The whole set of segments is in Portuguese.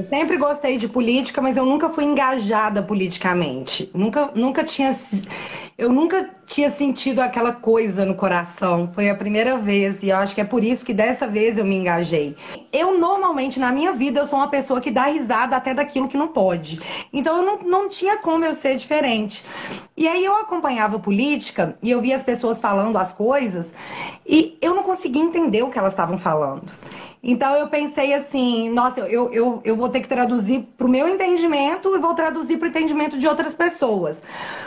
Eu sempre gostei de política, mas eu nunca fui engajada politicamente. Nunca, nunca tinha, eu nunca tinha sentido aquela coisa no coração. Foi a primeira vez e eu acho que é por isso que dessa vez eu me engajei. Eu normalmente na minha vida eu sou uma pessoa que dá risada até daquilo que não pode. Então eu não, não tinha como eu ser diferente. E aí eu acompanhava política e eu via as pessoas falando as coisas e eu não conseguia entender o que elas estavam falando. Então eu pensei assim, nossa, eu, eu, eu vou ter que traduzir para o meu entendimento e vou traduzir para o entendimento de outras pessoas.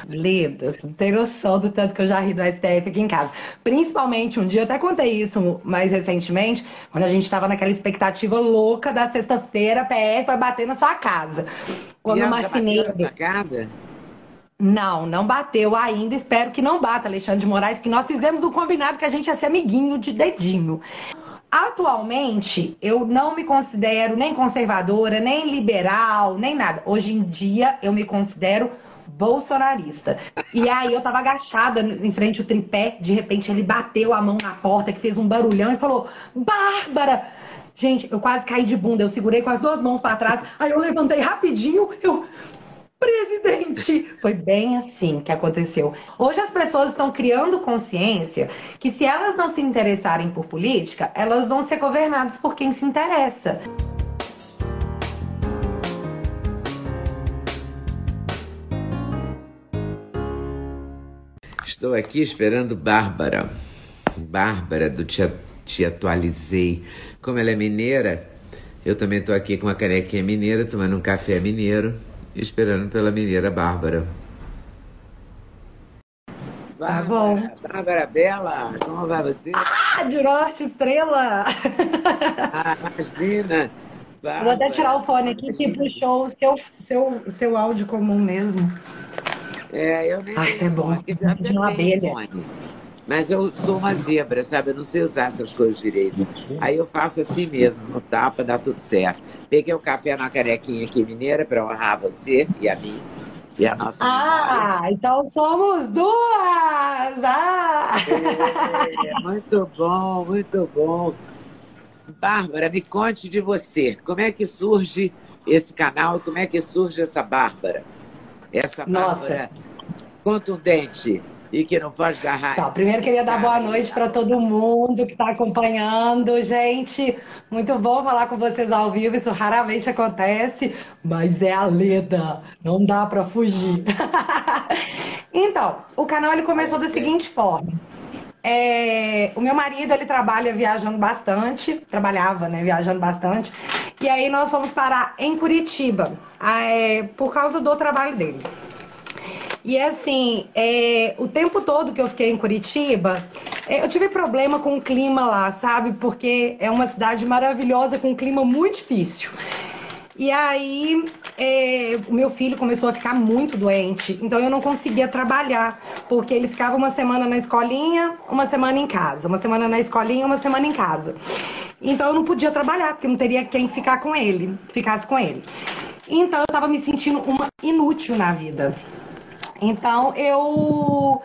Leda, não tem noção do tanto que eu já ri do STF aqui em casa. Principalmente um dia, eu até contei isso mais recentemente, quando a gente estava naquela expectativa louca da sexta-feira, a PF vai bater na sua casa. Quando e marcinei. Na sua casa? Não, não bateu ainda. Espero que não bata, Alexandre de Moraes, que nós fizemos um combinado que a gente ia ser amiguinho de dedinho. Atualmente, eu não me considero nem conservadora, nem liberal, nem nada. Hoje em dia, eu me considero bolsonarista. E aí eu tava agachada em frente ao tripé, de repente ele bateu a mão na porta, que fez um barulhão e falou: "Bárbara!" Gente, eu quase caí de bunda, eu segurei com as duas mãos para trás, aí eu levantei rapidinho, eu presidente. Foi bem assim que aconteceu. Hoje as pessoas estão criando consciência que se elas não se interessarem por política, elas vão ser governadas por quem se interessa. Estou aqui esperando Bárbara. Bárbara, do Te, Te Atualizei. Como ela é mineira, eu também estou aqui com uma canequinha mineira, tomando um café mineiro esperando pela mineira Bárbara. Tá bom. Bárbara Bela, como vai você? Ah, de norte, estrela! Ah, imagina! Bárbara. Vou até tirar o fone aqui que puxou o seu, seu, seu áudio comum mesmo. É, eu nem. Ai, é bom. De uma abelha. Fone. Mas eu sou uma zebra, sabe? Eu não sei usar essas coisas direito. Aí eu faço assim mesmo, no tapa, dá tudo certo. Peguei o um café na carequinha aqui mineira para honrar você e a mim. E a nossa ah, memória. então somos duas! Ah! É, muito bom, muito bom. Bárbara, me conte de você. Como é que surge esse canal? Como é que surge essa Bárbara? Essa Bárbara Nossa. contundente e que não faz dar raiva. Tá, primeiro queria dar boa noite para todo mundo que está acompanhando. Gente, muito bom falar com vocês ao vivo, isso raramente acontece, mas é a Leda, não dá para fugir. então, o canal ele começou da seguinte forma. É, o meu marido ele trabalha viajando bastante, trabalhava, né, viajando bastante. E aí nós fomos parar em Curitiba, é, por causa do trabalho dele. E assim, é, o tempo todo que eu fiquei em Curitiba, é, eu tive problema com o clima lá, sabe? Porque é uma cidade maravilhosa com um clima muito difícil. E aí, é, o meu filho começou a ficar muito doente, então eu não conseguia trabalhar, porque ele ficava uma semana na escolinha, uma semana em casa, uma semana na escolinha, uma semana em casa. Então eu não podia trabalhar, porque não teria quem ficar com ele, ficasse com ele. Então eu estava me sentindo uma inútil na vida. Então eu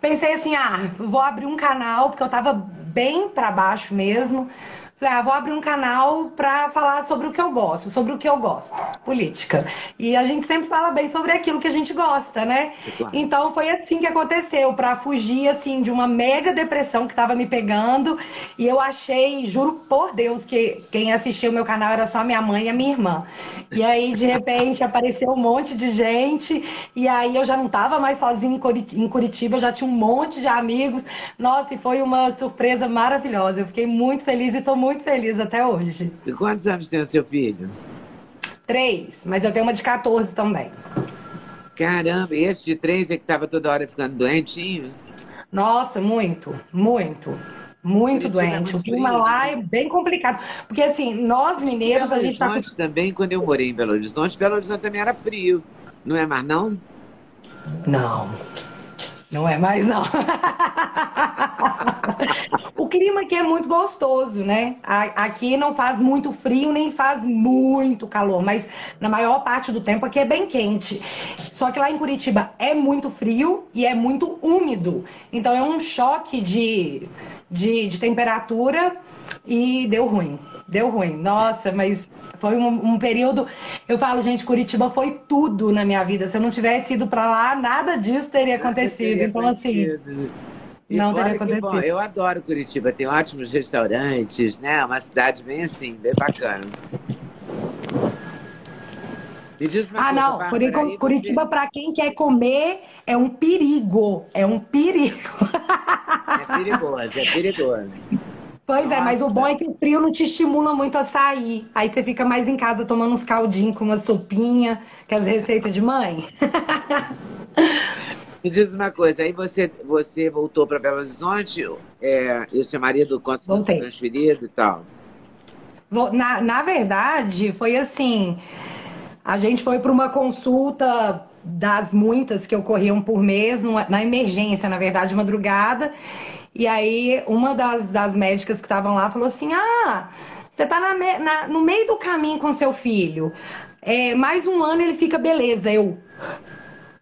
pensei assim, ah, vou abrir um canal, porque eu tava bem para baixo mesmo. Falei, ah, vou abrir um canal para falar sobre o que eu gosto, sobre o que eu gosto, política. E a gente sempre fala bem sobre aquilo que a gente gosta, né? Claro. Então foi assim que aconteceu, para fugir assim de uma mega depressão que estava me pegando. E eu achei, juro por Deus, que quem assistiu o meu canal era só minha mãe e a minha irmã. E aí de repente apareceu um monte de gente e aí eu já não estava mais sozinha em Curitiba, eu já tinha um monte de amigos. Nossa, e foi uma surpresa maravilhosa. Eu fiquei muito feliz e tô muito muito feliz até hoje. E quantos anos tem o seu filho? Três, mas eu tenho uma de 14 também. Caramba, e esse de três é que estava toda hora ficando doentinho? Nossa, muito, muito. Muito doente. É muito o clima lá é bem complicado. Porque assim, nós mineiros, a gente está. Horizonte também, quando eu morei em Belo Horizonte, Belo Horizonte também era frio. Não é mais, não? Não. Não é mais, não. o clima aqui é muito gostoso, né? Aqui não faz muito frio, nem faz muito calor, mas na maior parte do tempo aqui é bem quente. Só que lá em Curitiba é muito frio e é muito úmido. Então é um choque de, de, de temperatura e deu ruim. Deu ruim. Nossa, mas foi um, um, período. Eu falo, gente, Curitiba foi tudo na minha vida. Se eu não tivesse ido para lá, nada disso teria acontecido. Então, assim. E não teria acontecido. Bom, eu adoro Curitiba, tem ótimos restaurantes, né? Uma cidade bem assim, bem bacana. ah, não. Bárbara, Curitiba, para quem quer comer, é um perigo. É um perigo. É perigoso, é perigoso. Pois Nossa. é, mas o bom é que o frio não te estimula muito a sair. Aí você fica mais em casa tomando uns caldinhos com uma sopinha, que é as receitas de mãe. Me diz uma coisa, aí você, você voltou para Belo Horizonte é, e o seu marido conseguiu ser transferido e tal? Na, na verdade, foi assim: a gente foi para uma consulta das muitas que ocorriam por mês, na emergência, na verdade, madrugada. E aí, uma das, das médicas que estavam lá falou assim: Ah, você tá na, na, no meio do caminho com seu filho. É, mais um ano ele fica beleza. Eu.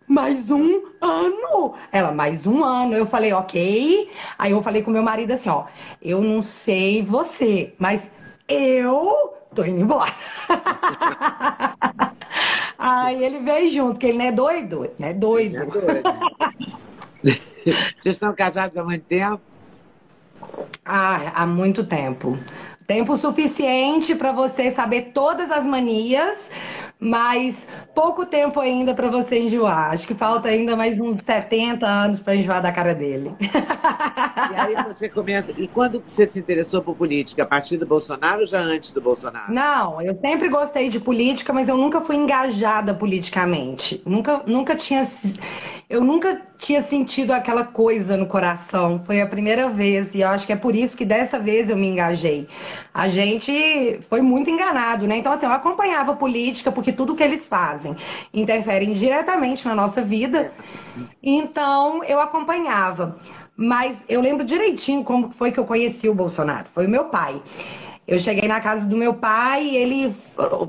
Mais um ano? Ela, mais um ano. Eu falei, ok. Aí eu falei com meu marido assim: Ó, eu não sei você, mas eu tô indo embora. Aí ele veio junto, porque ele não é doido, não é doido. É doido. Vocês estão casados há muito tempo? Ah, há muito tempo. Tempo suficiente para você saber todas as manias, mas pouco tempo ainda para você enjoar. Acho que falta ainda mais uns 70 anos para enjoar da cara dele. E aí você começa. E quando você se interessou por política? A partir do Bolsonaro ou já antes do Bolsonaro? Não, eu sempre gostei de política, mas eu nunca fui engajada politicamente. Nunca, nunca tinha. Eu nunca tinha sentido aquela coisa no coração. Foi a primeira vez. E eu acho que é por isso que dessa vez eu me engajei. A gente foi muito enganado, né? Então, assim, eu acompanhava a política, porque tudo que eles fazem interfere diretamente na nossa vida. Então, eu acompanhava. Mas eu lembro direitinho como foi que eu conheci o Bolsonaro. Foi o meu pai. Eu cheguei na casa do meu pai, ele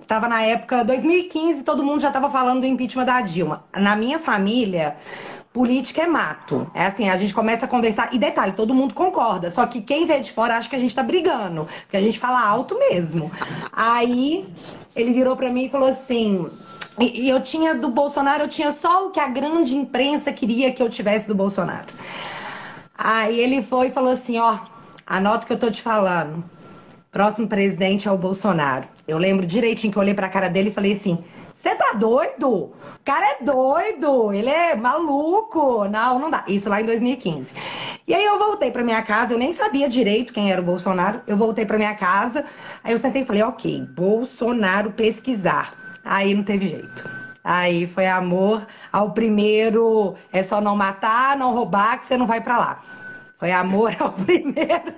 estava na época 2015, todo mundo já estava falando do impeachment da Dilma. Na minha família, política é mato. É assim, a gente começa a conversar. E detalhe, todo mundo concorda. Só que quem vê de fora acha que a gente tá brigando. Porque a gente fala alto mesmo. Aí ele virou para mim e falou assim: e eu tinha do Bolsonaro, eu tinha só o que a grande imprensa queria que eu tivesse do Bolsonaro. Aí ele foi e falou assim: ó, anota o que eu tô te falando. Próximo presidente é o Bolsonaro. Eu lembro direitinho que eu olhei pra cara dele e falei assim: você tá doido? O cara é doido, ele é maluco. Não, não dá. Isso lá em 2015. E aí eu voltei pra minha casa, eu nem sabia direito quem era o Bolsonaro. Eu voltei pra minha casa, aí eu sentei e falei: ok, Bolsonaro pesquisar. Aí não teve jeito. Aí foi amor ao primeiro, é só não matar, não roubar, que você não vai para lá. Foi amor ao primeiro.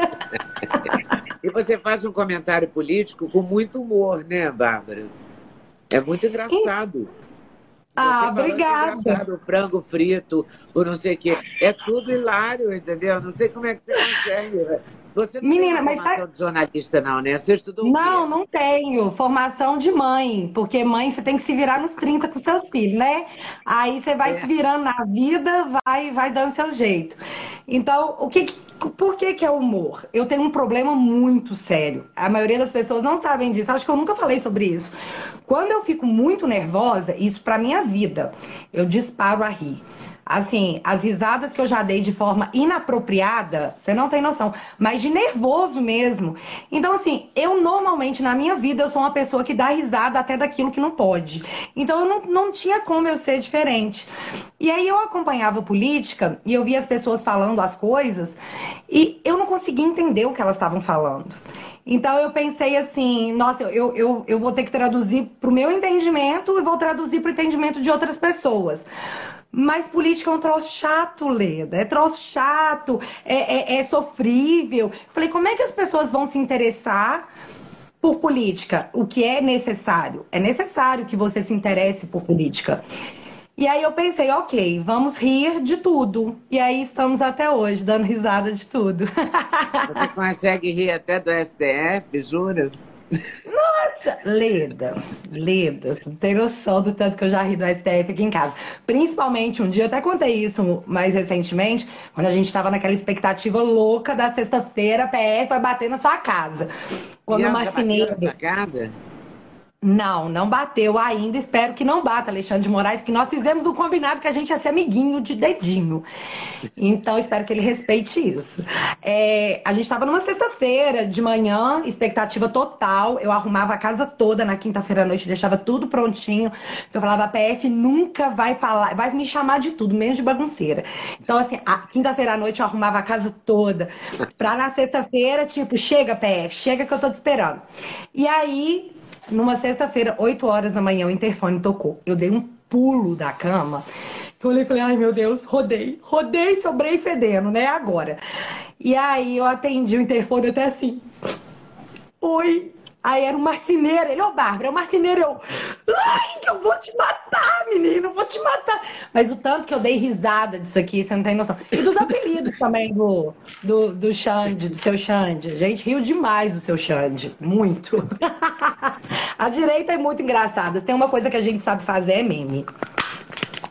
e você faz um comentário político com muito humor, né, Bárbara? É muito engraçado. Ah, obrigada. É o frango frito, o não sei o quê. É tudo hilário, entendeu? Não sei como é que você consegue. Você não Menina, tem formação mas de jornalista, não, né? Você estudou Não, não tenho. Formação de mãe. Porque mãe você tem que se virar nos 30 com seus filhos, né? Aí você vai é. se virando na vida, vai, vai dando seu jeito. Então, o que, por que, que é humor? Eu tenho um problema muito sério. A maioria das pessoas não sabem disso. Acho que eu nunca falei sobre isso. Quando eu fico muito nervosa, isso para minha vida, eu disparo a rir. Assim, as risadas que eu já dei de forma inapropriada, você não tem noção, mas de nervoso mesmo. Então, assim, eu normalmente na minha vida eu sou uma pessoa que dá risada até daquilo que não pode. Então, eu não, não tinha como eu ser diferente. E aí eu acompanhava política e eu via as pessoas falando as coisas e eu não conseguia entender o que elas estavam falando. Então eu pensei assim, nossa, eu, eu, eu vou ter que traduzir para o meu entendimento e vou traduzir para o entendimento de outras pessoas. Mas política é um troço chato, Leda. É troço chato, é, é, é sofrível. Falei, como é que as pessoas vão se interessar por política? O que é necessário? É necessário que você se interesse por política. E aí eu pensei, ok, vamos rir de tudo. E aí estamos até hoje, dando risada de tudo. Você consegue rir até do STF, jura? Nossa, Leda, Leda, você não tem noção do tanto que eu já ri do STF aqui em casa. Principalmente um dia, eu até contei isso mais recentemente, quando a gente estava naquela expectativa louca da sexta-feira, a PF vai bater na sua casa. Quando o marceneiro. Não, não bateu ainda. Espero que não bata, Alexandre de Moraes, que nós fizemos um combinado que a gente ia ser amiguinho de dedinho. Então, espero que ele respeite isso. É, a gente estava numa sexta-feira de manhã, expectativa total. Eu arrumava a casa toda na quinta-feira à noite, deixava tudo prontinho. Eu falava, a PF nunca vai falar, vai me chamar de tudo, menos de bagunceira. Então, assim, a quinta-feira à noite eu arrumava a casa toda. Pra na sexta-feira, tipo, chega, PF, chega que eu tô te esperando. E aí numa sexta-feira, 8 horas da manhã, o interfone tocou. Eu dei um pulo da cama. Eu olhei e falei, ai meu Deus, rodei, rodei, sobrei fedendo, né? Agora. E aí eu atendi o interfone até assim. Oi, Aí era um marceneiro, ele, ô oh, Bárbara, é o marceneiro, eu, ai, que eu vou te matar, menino, eu vou te matar. Mas o tanto que eu dei risada disso aqui, você não tem noção. E dos apelidos também do, do, do Xande, do seu Xande. A gente riu demais do seu Xande, muito. a direita é muito engraçada. Tem uma coisa que a gente sabe fazer, é meme.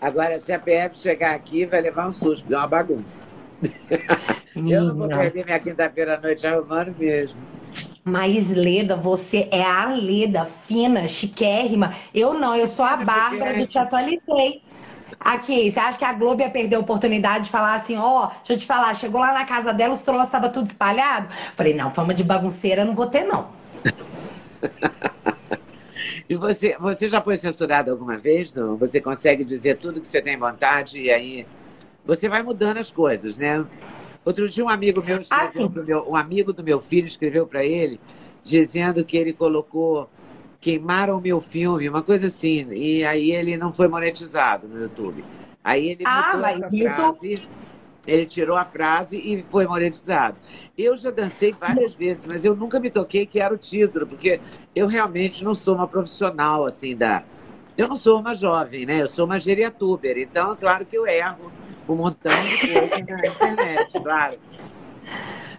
Agora, se a PF chegar aqui, vai levar um susto, é uma bagunça. eu não vou perder minha quinta-feira à noite arrumando mesmo. Mas Leda, você é a Leda, fina, chiquérrima. Eu não, eu sou a Bárbara do Te Atualizei. Aqui, você acha que a Globo ia perder a oportunidade de falar assim, ó, oh, deixa eu te falar, chegou lá na casa dela, os troços estavam tudo espalhado? Falei, não, fama de bagunceira não vou ter, não. e você, você já foi censurado alguma vez? Não? Você consegue dizer tudo que você tem vontade e aí você vai mudando as coisas, né? Outro dia um amigo meu ah, escreveu ah, meu, um amigo do meu filho escreveu para ele dizendo que ele colocou queimaram o meu filme, uma coisa assim, e aí ele não foi monetizado no YouTube. Aí ele ah, mas isso... frase, ele tirou a frase e foi monetizado. Eu já dancei várias vezes, mas eu nunca me toquei que era o título, porque eu realmente não sou uma profissional assim da. Eu não sou uma jovem, né? Eu sou uma geriatuber, então é claro que eu erro um montão de coisa na internet, claro.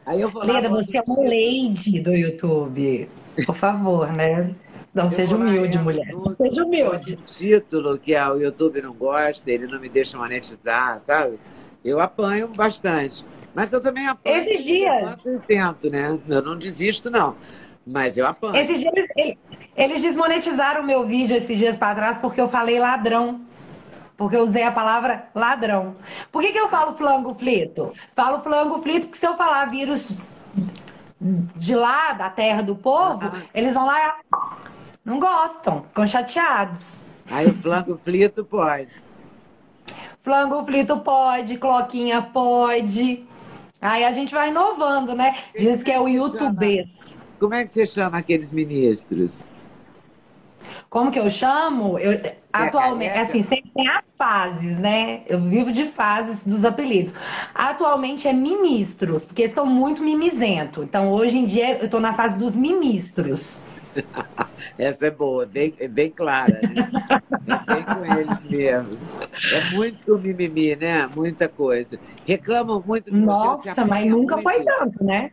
Aí eu vou Leda, você é uma lady do YouTube. Por favor, né? Não eu seja humilde, mulher. Não seja humilde. título que o YouTube não gosta, ele não me deixa monetizar, sabe? Eu apanho bastante. Mas eu também apanho. Esses dias. Eu tento, né? Eu não desisto, não. Mas eu apanho. Esses dias, eles desmonetizaram o meu vídeo esses dias para trás porque eu falei ladrão porque eu usei a palavra ladrão. Por que, que eu falo flango flito? Falo flango flito porque se eu falar vírus de lá, da terra do povo, ah. eles vão lá não gostam, ficam chateados. Aí o flango flito pode. Flango flito pode, cloquinha pode. Aí a gente vai inovando, né? Diz que é o YouTube. Como é que você chama aqueles ministros? Como que eu chamo? Eu, atualmente, assim, sempre tem as fases, né? Eu vivo de fases dos apelidos. Atualmente é ministros, porque estão muito mimizentos. Então, hoje em dia, eu estou na fase dos ministros. Essa é boa, bem, bem clara, né? bem com eles mesmo. É muito mimimi, né? Muita coisa. Reclamam muito de Nossa, mas nunca muito. foi tanto, né?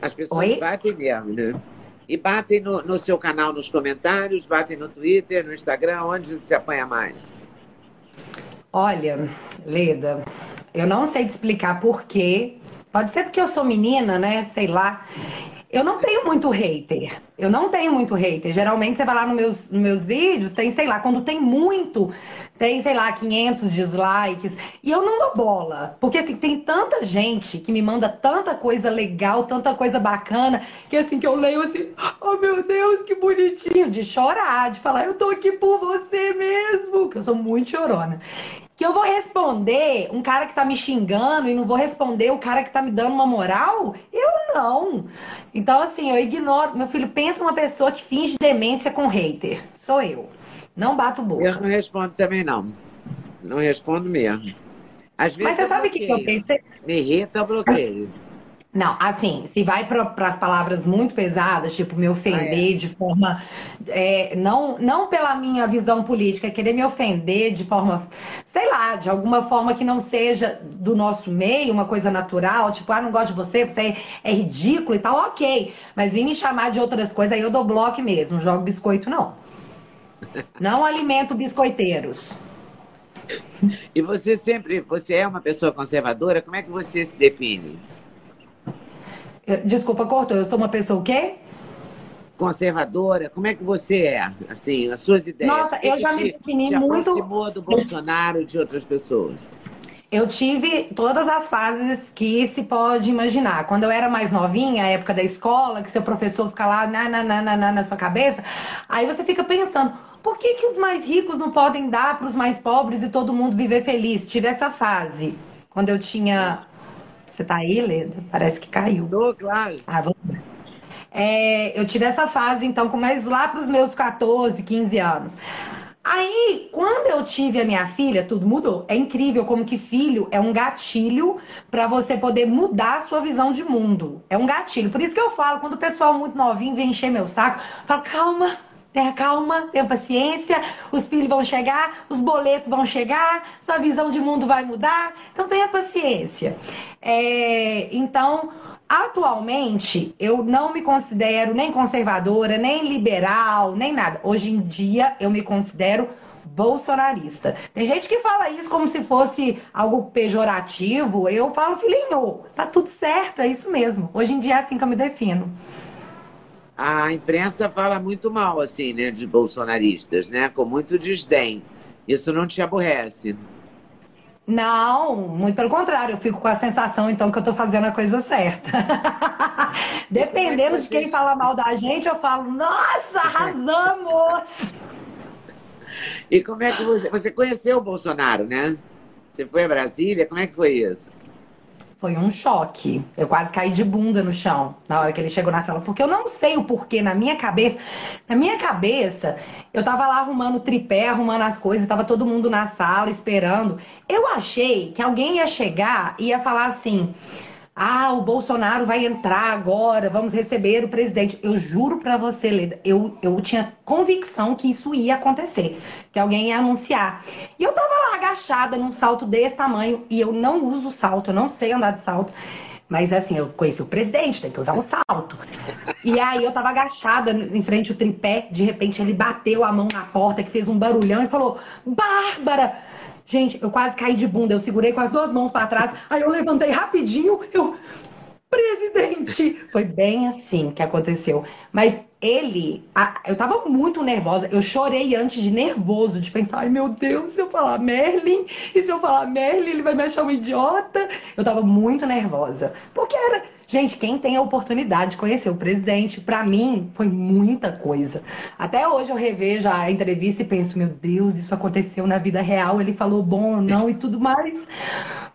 As pessoas Oi? batem mesmo, né? E batem no, no, seu canal nos comentários, batem no Twitter, no Instagram, onde se apanha mais? Olha, Leda, eu não sei te explicar por quê. Pode ser porque eu sou menina, né? Sei lá. Eu não tenho muito hater. Eu não tenho muito hater. Geralmente você vai lá nos meus, nos meus vídeos, tem, sei lá, quando tem muito, tem, sei lá, 500 dislikes. E eu não dou bola. Porque assim, tem tanta gente que me manda tanta coisa legal, tanta coisa bacana, que assim, que eu leio assim, oh meu Deus, que bonitinho. De chorar, de falar, eu tô aqui por você mesmo. Que eu sou muito chorona que eu vou responder um cara que tá me xingando e não vou responder o cara que tá me dando uma moral? Eu não. Então, assim, eu ignoro. Meu filho, pensa uma pessoa que finge demência com hater. Sou eu. Não bato boca. Eu não respondo também, não. Não respondo mesmo. Às vezes Mas você sabe o que, eu pensei? Me irrita, bloqueio. Não, assim, se vai para as palavras muito pesadas, tipo me ofender ah, é. de forma. É, não, não pela minha visão política, querer me ofender de forma, sei lá, de alguma forma que não seja do nosso meio, uma coisa natural, tipo, ah, não gosto de você, você é, é ridículo e tal, ok. Mas vir me chamar de outras coisas, aí eu dou bloco mesmo, jogo biscoito, não. Não alimento biscoiteiros. E você sempre, você é uma pessoa conservadora, como é que você se define? Desculpa, cortou. Eu sou uma pessoa o quê? Conservadora. Como é que você é? Assim, as suas ideias. Nossa, eu já me defini te muito. do Bolsonaro de outras pessoas? Eu tive todas as fases que se pode imaginar. Quando eu era mais novinha, a época da escola, que seu professor fica lá na, na, na, na, na sua cabeça, aí você fica pensando, por que, que os mais ricos não podem dar para os mais pobres e todo mundo viver feliz? Tive essa fase. Quando eu tinha você tá aí, Leda? Parece que caiu. Tô, claro. Ah, vamos é, eu tive essa fase, então, mais lá para os meus 14, 15 anos. Aí, quando eu tive a minha filha, tudo mudou. É incrível como que filho é um gatilho para você poder mudar a sua visão de mundo. É um gatilho. Por isso que eu falo, quando o pessoal muito novinho vem encher meu saco, eu falo, calma, Tenha calma, tenha paciência, os filhos vão chegar, os boletos vão chegar, sua visão de mundo vai mudar, então tenha paciência. É, então, atualmente, eu não me considero nem conservadora, nem liberal, nem nada. Hoje em dia, eu me considero bolsonarista. Tem gente que fala isso como se fosse algo pejorativo. Eu falo, filhinho, tá tudo certo, é isso mesmo. Hoje em dia é assim que eu me defino a imprensa fala muito mal, assim, né, de bolsonaristas, né, com muito desdém. Isso não te aborrece? Não, muito pelo contrário, eu fico com a sensação, então, que eu estou fazendo a coisa certa. Dependendo é de quem fala mal da gente, eu falo, nossa, arrasamos! e como é que você, você conheceu o Bolsonaro, né? Você foi a Brasília, como é que foi isso? Foi um choque. Eu quase caí de bunda no chão na hora que ele chegou na sala, porque eu não sei o porquê na minha cabeça. Na minha cabeça, eu tava lá arrumando tripé, arrumando as coisas, tava todo mundo na sala esperando. Eu achei que alguém ia chegar e ia falar assim: ah, o Bolsonaro vai entrar agora, vamos receber o presidente. Eu juro para você, Leda, eu, eu tinha convicção que isso ia acontecer, que alguém ia anunciar. E eu tava lá agachada num salto desse tamanho e eu não uso salto, eu não sei andar de salto. Mas assim, eu conheci o presidente, tem que usar um salto. E aí eu tava agachada em frente ao tripé, de repente ele bateu a mão na porta, que fez um barulhão e falou: Bárbara! Gente, eu quase caí de bunda, eu segurei com as duas mãos para trás, aí eu levantei rapidinho, eu. Presidente! Foi bem assim que aconteceu. Mas ele, eu tava muito nervosa, eu chorei antes de nervoso, de pensar, ai meu Deus, se eu falar Merlin, e se eu falar Merlin, ele vai me achar um idiota. Eu tava muito nervosa, porque era Gente, quem tem a oportunidade de conhecer o presidente, para mim, foi muita coisa. Até hoje eu revejo a entrevista e penso, meu Deus, isso aconteceu na vida real, ele falou bom ou não e tudo mais.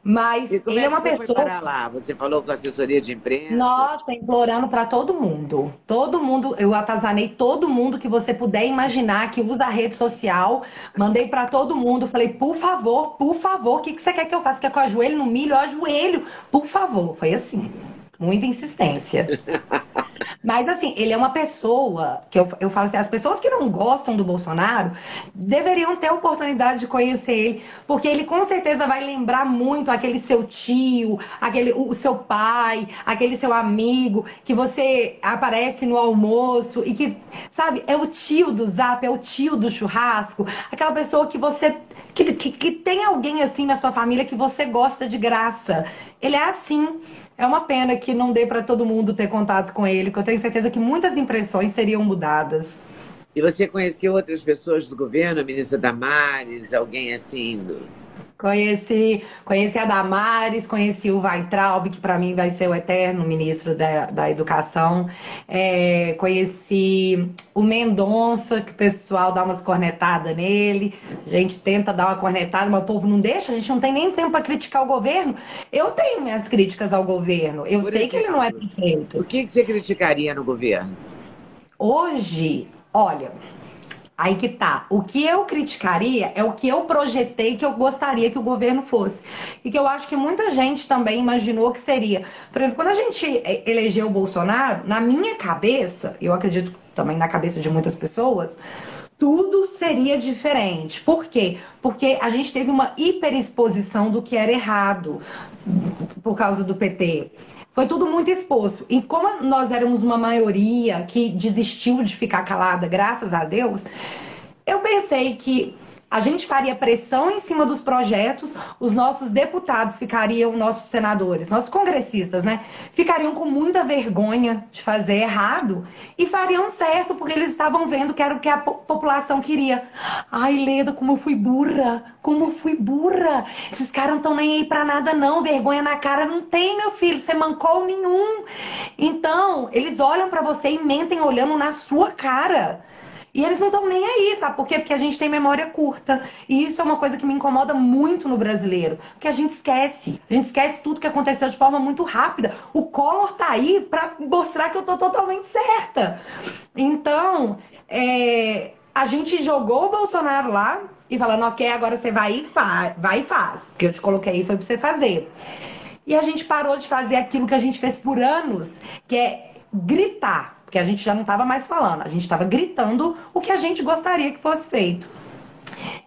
Mas ele é, é uma pessoa. Foi lá? Você falou com a assessoria de imprensa? Nossa, implorando para todo mundo. Todo mundo, eu atazanei todo mundo que você puder imaginar que usa a rede social. Mandei para todo mundo. Falei, por favor, por favor, o que, que você quer que eu faça? Quer que eu ajoelhe no milho? Eu ajoelho. Por favor. Foi assim. Muita insistência. Mas, assim, ele é uma pessoa que eu, eu falo assim: as pessoas que não gostam do Bolsonaro deveriam ter a oportunidade de conhecer ele, porque ele com certeza vai lembrar muito aquele seu tio, aquele o seu pai, aquele seu amigo que você aparece no almoço e que, sabe, é o tio do zap, é o tio do churrasco, aquela pessoa que você. que, que, que tem alguém assim na sua família que você gosta de graça. Ele é assim. É uma pena que não dê para todo mundo ter contato com ele, porque eu tenho certeza que muitas impressões seriam mudadas. E você conheceu outras pessoas do governo, a ministra Damares, alguém assim? Do... Conheci, conheci a Damares, conheci o Weintraub, que para mim vai ser o eterno ministro da, da Educação. É, conheci o Mendonça, que o pessoal dá umas cornetadas nele. A gente tenta dar uma cornetada, mas o povo não deixa, a gente não tem nem tempo para criticar o governo. Eu tenho minhas críticas ao governo. Eu Por sei exemplo, que ele não é perfeito. O que, que você criticaria no governo? Hoje, olha, Aí que tá. O que eu criticaria é o que eu projetei que eu gostaria que o governo fosse. E que eu acho que muita gente também imaginou que seria. Por exemplo, quando a gente elegeu o Bolsonaro, na minha cabeça, eu acredito também na cabeça de muitas pessoas, tudo seria diferente. Por quê? Porque a gente teve uma hiperexposição do que era errado por causa do PT. Foi tudo muito exposto. E como nós éramos uma maioria que desistiu de ficar calada, graças a Deus, eu pensei que a gente faria pressão em cima dos projetos, os nossos deputados ficariam, nossos senadores, nossos congressistas, né? Ficariam com muita vergonha de fazer errado e fariam certo, porque eles estavam vendo que era o que a população queria. Ai, Leda, como eu fui burra, como eu fui burra. Esses caras não estão nem aí pra nada, não. Vergonha na cara não tem, meu filho, você mancou nenhum. Então, eles olham para você e mentem olhando na sua cara. E eles não estão nem aí, sabe por quê? Porque a gente tem memória curta. E isso é uma coisa que me incomoda muito no brasileiro. Porque a gente esquece. A gente esquece tudo que aconteceu de forma muito rápida. O Collor tá aí para mostrar que eu tô totalmente certa. Então, é, a gente jogou o Bolsonaro lá e falando, ok, agora você vai e faz, vai e faz. Porque eu te coloquei aí foi pra você fazer. E a gente parou de fazer aquilo que a gente fez por anos, que é gritar porque a gente já não estava mais falando, a gente estava gritando o que a gente gostaria que fosse feito.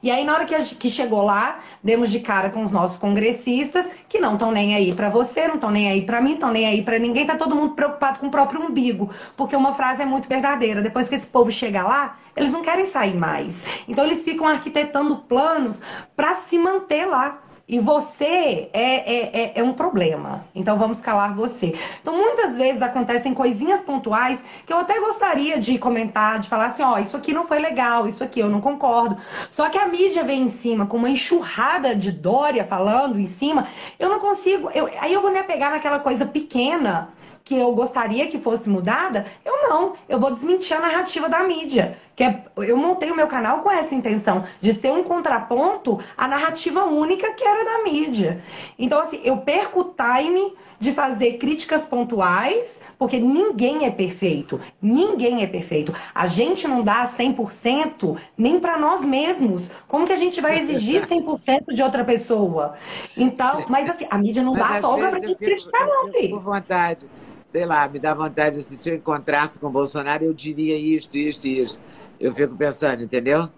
E aí, na hora que, a, que chegou lá, demos de cara com os nossos congressistas, que não estão nem aí para você, não estão nem aí para mim, estão nem aí para ninguém, tá todo mundo preocupado com o próprio umbigo. Porque uma frase é muito verdadeira: depois que esse povo chega lá, eles não querem sair mais. Então, eles ficam arquitetando planos para se manter lá. E você é, é, é, é, um problema. Então vamos calar você. Então muitas vezes acontecem coisinhas pontuais que eu até gostaria de comentar, de falar assim, ó, oh, isso aqui não foi legal, isso aqui eu não concordo. Só que a mídia vem em cima com uma enxurrada de Dória falando em cima, eu não consigo. Eu, aí eu vou me apegar naquela coisa pequena que eu gostaria que fosse mudada, eu não. Eu vou desmentir a narrativa da mídia. Que é, eu montei o meu canal com essa intenção de ser um contraponto à narrativa única que era da mídia. Então, assim, eu perco o time de fazer críticas pontuais, porque ninguém é perfeito. Ninguém é perfeito. A gente não dá 100% nem para nós mesmos. Como que a gente vai exigir 100% de outra pessoa? Então, mas assim, a mídia não mas dá folga pra gente criticar, não. Por vontade sei lá, me dá vontade, se eu encontrasse com o Bolsonaro, eu diria isto, isto e isto. Eu fico pensando, entendeu?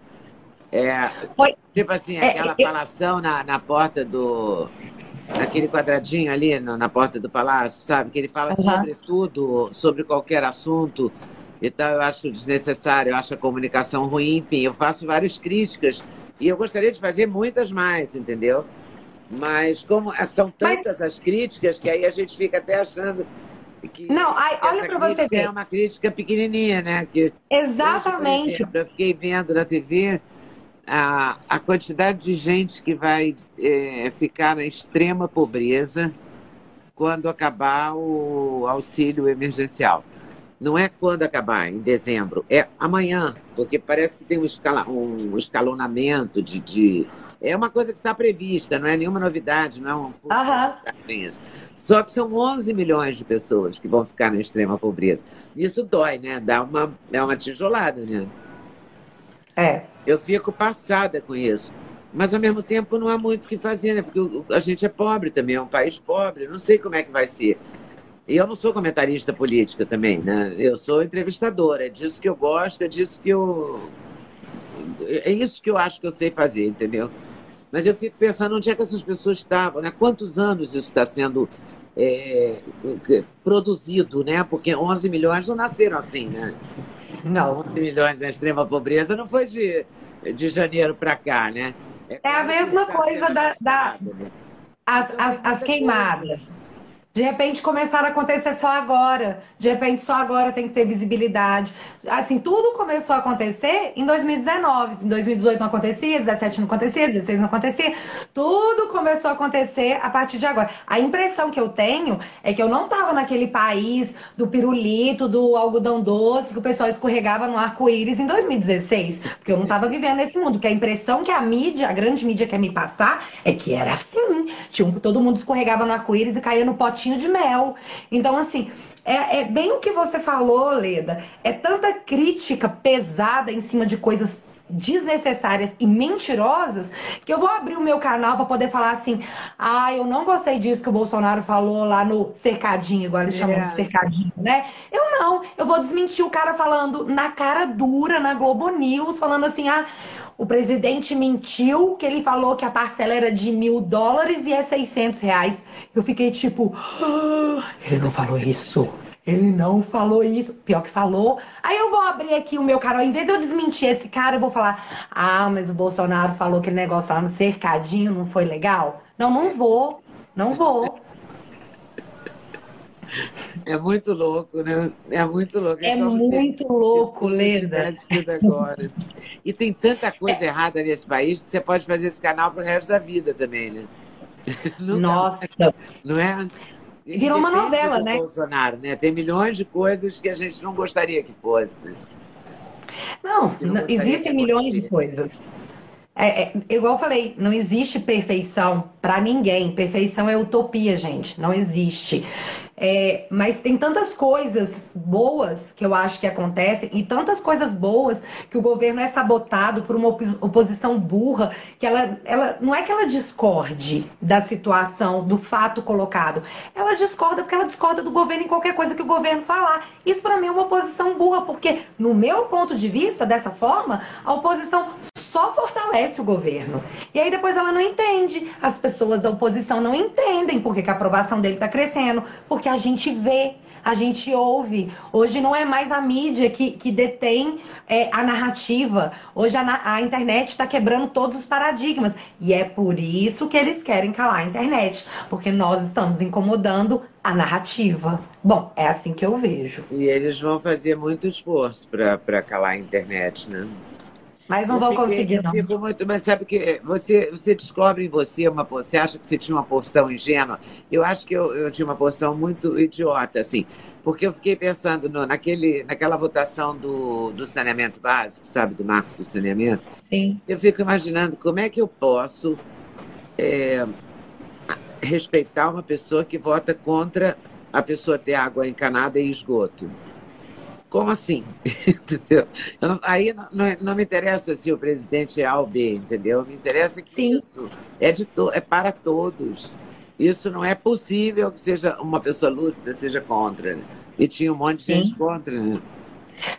É, tipo assim, é, aquela é, falação na, na porta do. naquele quadradinho ali, no, na porta do palácio, sabe? Que ele fala uhum. sobre tudo, sobre qualquer assunto e tal. Eu acho desnecessário, eu acho a comunicação ruim, enfim, eu faço várias críticas e eu gostaria de fazer muitas mais, entendeu? Mas como são tantas Mas... as críticas que aí a gente fica até achando não, ai, olha para você ver. É uma crítica pequenininha, né? Que Exatamente. eu fiquei vendo na TV a, a quantidade de gente que vai é, ficar na extrema pobreza quando acabar o auxílio emergencial. Não é quando acabar, em dezembro, é amanhã, porque parece que tem um, escala, um escalonamento de, de é uma coisa que está prevista, não é nenhuma novidade, não é um uhum. Só que são 11 milhões de pessoas que vão ficar na extrema pobreza. Isso dói, né? Dá uma, é uma tijolada, né? É. Eu fico passada com isso. Mas, ao mesmo tempo, não há muito o que fazer, né? Porque a gente é pobre também, é um país pobre. não sei como é que vai ser. E eu não sou comentarista política também, né? Eu sou entrevistadora. É disso que eu gosto, é disso que eu... É isso que eu acho que eu sei fazer, entendeu? Mas eu fico pensando onde é que essas pessoas estavam, né? Quantos anos isso está sendo é, produzido, né? Porque 11 milhões não nasceram assim, né? Não. 11 milhões na extrema pobreza não foi de, de janeiro para cá, né? É, é a mesma tá coisa da, da né? as, as, as queimadas. De repente começaram a acontecer só agora. De repente só agora tem que ter visibilidade. Assim, tudo começou a acontecer em 2019. Em 2018 não acontecia, 2017 não acontecia, 2016 não acontecia. Tudo começou a acontecer a partir de agora. A impressão que eu tenho é que eu não estava naquele país do pirulito, do algodão doce, que o pessoal escorregava no arco-íris em 2016. Porque eu não estava vivendo nesse mundo. Porque a impressão que a mídia, a grande mídia quer me passar, é que era assim. Tinha, todo mundo escorregava no arco-íris e caía no potinho de mel. Então, assim, é, é, bem o que você falou, Leda. É tanta crítica pesada em cima de coisas desnecessárias e mentirosas que eu vou abrir o meu canal para poder falar assim: ah, eu não gostei disso que o Bolsonaro falou lá no cercadinho, igual eles chamam de é. cercadinho, né? Eu não, eu vou desmentir o cara falando na cara dura, na Globo News, falando assim: ah. O presidente mentiu que ele falou que a parcela era de mil dólares e é 600 reais. Eu fiquei tipo, ah, ele não falou isso. Ele não falou isso. Pior que falou. Aí eu vou abrir aqui o meu canal. Em vez de eu desmentir esse cara, eu vou falar: Ah, mas o Bolsonaro falou que o negócio lá no cercadinho não foi legal. Não, não vou. Não vou. É muito louco, né? É muito louco. É, muito louco, Leda. agora. E tem tanta coisa é. errada nesse país que você pode fazer esse canal pro resto da vida também, né? Não Nossa. Não é? Virou uma novela, né? Bolsonaro, né? Tem milhões de coisas que a gente não gostaria que fosse. Né? Não, não existem milhões de coisas. É, é, igual eu falei, não existe perfeição para ninguém. Perfeição é utopia, gente. Não existe. É, mas tem tantas coisas boas que eu acho que acontecem e tantas coisas boas que o governo é sabotado por uma oposição burra que ela, ela não é que ela discorde da situação, do fato colocado. Ela discorda porque ela discorda do governo em qualquer coisa que o governo falar. Isso para mim é uma oposição burra, porque no meu ponto de vista, dessa forma, a oposição só fortalece o governo. E aí depois ela não entende. As pessoas da oposição não entendem porque que a aprovação dele está crescendo, porque a gente vê, a gente ouve. Hoje não é mais a mídia que, que detém é, a narrativa. Hoje a, a internet está quebrando todos os paradigmas. E é por isso que eles querem calar a internet. Porque nós estamos incomodando a narrativa. Bom, é assim que eu vejo. E eles vão fazer muito esforço para calar a internet, né? Mas não eu vão fiquei, conseguir, não. Fico muito, mas sabe que você, você descobre em você uma Você acha que você tinha uma porção ingênua? Eu acho que eu, eu tinha uma porção muito idiota, assim. Porque eu fiquei pensando no, naquele, naquela votação do, do saneamento básico, sabe, do marco do saneamento. Sim. Eu fico imaginando como é que eu posso é, respeitar uma pessoa que vota contra a pessoa ter água encanada e esgoto. Como assim? entendeu? Não, aí não, não, me interessa se o presidente é A ou B, entendeu? Me interessa que Sim. isso é, de to, é para todos. Isso não é possível que seja uma pessoa lúcida seja contra. Né? E tinha um monte de Sim. gente contra. Né?